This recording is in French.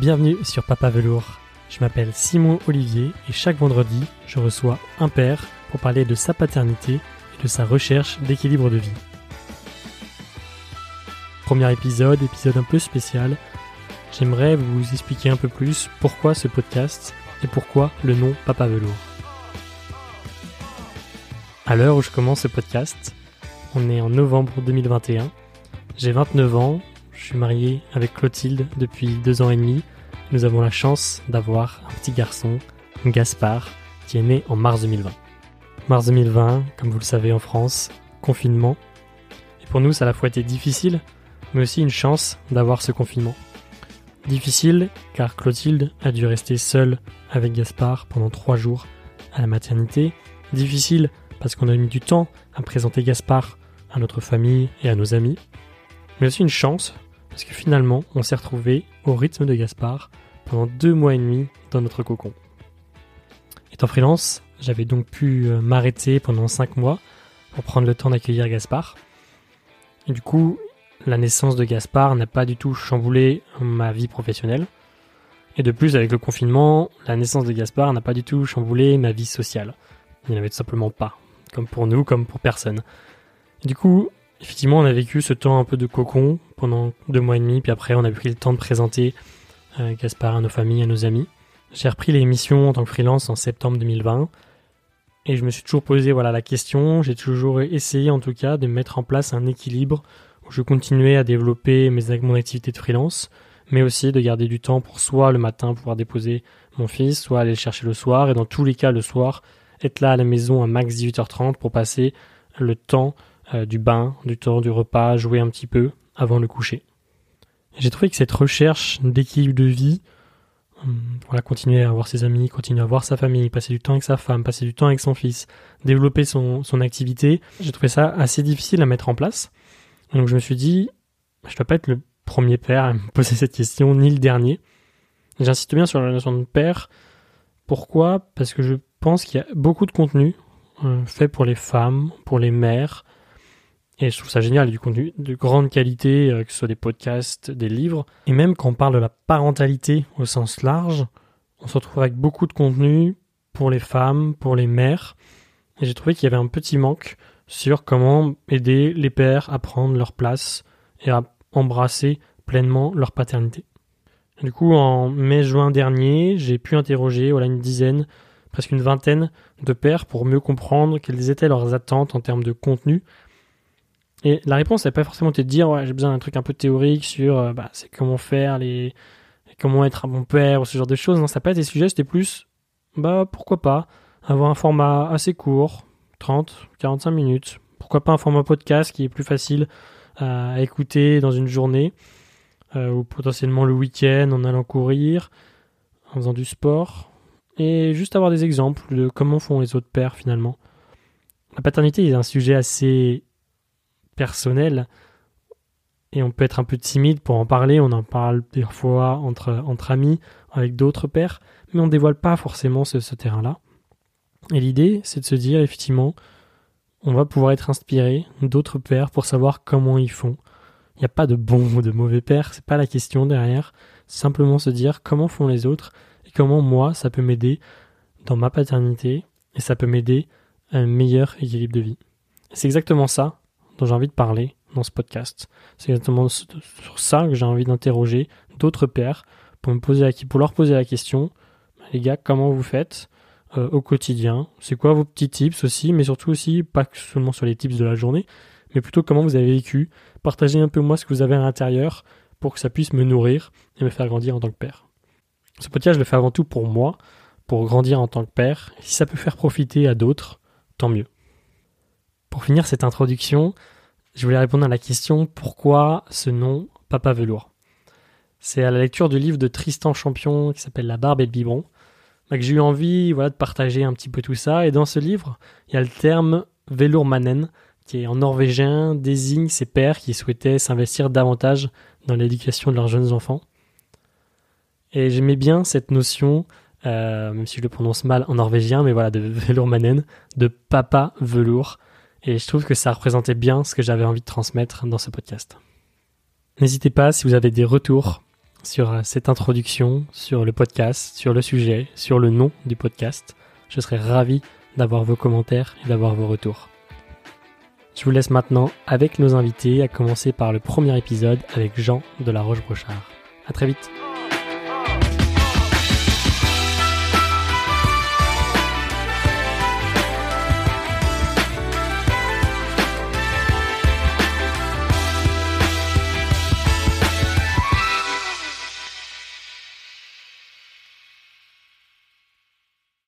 Bienvenue sur Papa Velours. Je m'appelle Simon Olivier et chaque vendredi, je reçois un père pour parler de sa paternité et de sa recherche d'équilibre de vie. Premier épisode, épisode un peu spécial. J'aimerais vous expliquer un peu plus pourquoi ce podcast et pourquoi le nom Papa Velours. À l'heure où je commence ce podcast, on est en novembre 2021. J'ai 29 ans, je suis marié avec Clotilde depuis deux ans et demi. Nous avons la chance d'avoir un petit garçon, Gaspard, qui est né en mars 2020. Mars 2020, comme vous le savez en France, confinement. Et pour nous, ça a à la fois été difficile, mais aussi une chance d'avoir ce confinement. Difficile car Clotilde a dû rester seule avec Gaspard pendant trois jours à la maternité. Difficile parce qu'on a mis du temps à présenter Gaspard à notre famille et à nos amis. Mais aussi une chance parce que finalement on s'est retrouvé au rythme de Gaspard pendant deux mois et demi dans notre cocon. Étant freelance, j'avais donc pu euh, m'arrêter pendant cinq mois pour prendre le temps d'accueillir Gaspard. Du coup, la naissance de Gaspard n'a pas du tout chamboulé ma vie professionnelle. Et de plus, avec le confinement, la naissance de Gaspard n'a pas du tout chamboulé ma vie sociale. Il n'y en avait tout simplement pas. Comme pour nous, comme pour personne. du coup, effectivement, on a vécu ce temps un peu de cocon pendant deux mois et demi, puis après, on a pris le temps de présenter euh, Gaspard à nos familles, à nos amis. J'ai repris l'émission en tant que freelance en septembre 2020. Et je me suis toujours posé voilà, la question, j'ai toujours essayé en tout cas de mettre en place un équilibre où je continuais à développer mes, mon activité de freelance, mais aussi de garder du temps pour soit le matin pouvoir déposer mon fils, soit aller le chercher le soir, et dans tous les cas le soir, être là à la maison à max 18h30 pour passer le temps euh, du bain, du temps du repas, jouer un petit peu avant le coucher. J'ai trouvé que cette recherche d'équilibre de vie, hum, voilà, continuer à voir ses amis, continuer à voir sa famille, passer du temps avec sa femme, passer du temps avec son fils, développer son, activité, j'ai trouvé ça assez difficile à mettre en place. Donc je me suis dit, je ne dois pas être le premier père à me poser cette question, ni le dernier. J'insiste bien sur la notion de père. Pourquoi? Parce que je pense qu'il y a beaucoup de contenu euh, fait pour les femmes, pour les mères, et je trouve ça génial, du contenu de grande qualité, euh, que ce soit des podcasts, des livres. Et même quand on parle de la parentalité au sens large, on se retrouve avec beaucoup de contenu pour les femmes, pour les mères. Et j'ai trouvé qu'il y avait un petit manque sur comment aider les pères à prendre leur place et à embrasser pleinement leur paternité. Du coup, en mai-juin dernier, j'ai pu interroger une dizaine, presque une vingtaine de pères pour mieux comprendre quelles étaient leurs attentes en termes de contenu et la réponse n'est pas forcément de dire ouais, j'ai besoin d'un truc un peu théorique sur euh, bah, c'est comment faire les comment être un bon père ou ce genre de choses. Non, ça pas être des sujets, c'était plus bah pourquoi pas avoir un format assez court, 30, 45 minutes. Pourquoi pas un format podcast qui est plus facile à écouter dans une journée euh, ou potentiellement le week-end en allant courir, en faisant du sport et juste avoir des exemples de comment font les autres pères finalement. La paternité est un sujet assez personnel et on peut être un peu timide pour en parler. On en parle des fois entre, entre amis, avec d'autres pères, mais on ne dévoile pas forcément ce, terrain-là. Et l'idée, c'est de se dire, effectivement, on va pouvoir être inspiré d'autres pères pour savoir comment ils font. Il n'y a pas de bons ou de mauvais pères, c'est pas la question derrière. Simplement se dire comment font les autres et comment moi, ça peut m'aider dans ma paternité et ça peut m'aider à un meilleur équilibre de vie. C'est exactement ça dont j'ai envie de parler dans ce podcast. C'est exactement sur ça que j'ai envie d'interroger d'autres pères pour, me poser pour leur poser la question, bah, les gars, comment vous faites euh, au quotidien? C'est quoi vos petits tips aussi, mais surtout aussi, pas seulement sur les tips de la journée, mais plutôt comment vous avez vécu? Partagez un peu moi ce que vous avez à l'intérieur pour que ça puisse me nourrir et me faire grandir en tant que père. Ce podcast, je le fais avant tout pour moi, pour grandir en tant que père. si ça peut faire profiter à d'autres, tant mieux. Pour finir cette introduction, je voulais répondre à la question pourquoi ce nom Papa Velours? C'est à la lecture du livre de Tristan Champion qui s'appelle La barbe et le biberon que j'ai eu envie voilà, de partager un petit peu tout ça. Et dans ce livre, il y a le terme Velourmanen qui en norvégien désigne ces pères qui souhaitaient s'investir davantage dans l'éducation de leurs jeunes enfants. Et j'aimais bien cette notion, euh, même si je le prononce mal en norvégien, mais voilà, de Velourmanen, de papa velours. Et je trouve que ça représentait bien ce que j'avais envie de transmettre dans ce podcast. N'hésitez pas si vous avez des retours sur cette introduction, sur le podcast, sur le sujet, sur le nom du podcast. Je serais ravi d'avoir vos commentaires et d'avoir vos retours. Je vous laisse maintenant avec nos invités, à commencer par le premier épisode avec Jean de la Roche-Brochard. À très vite.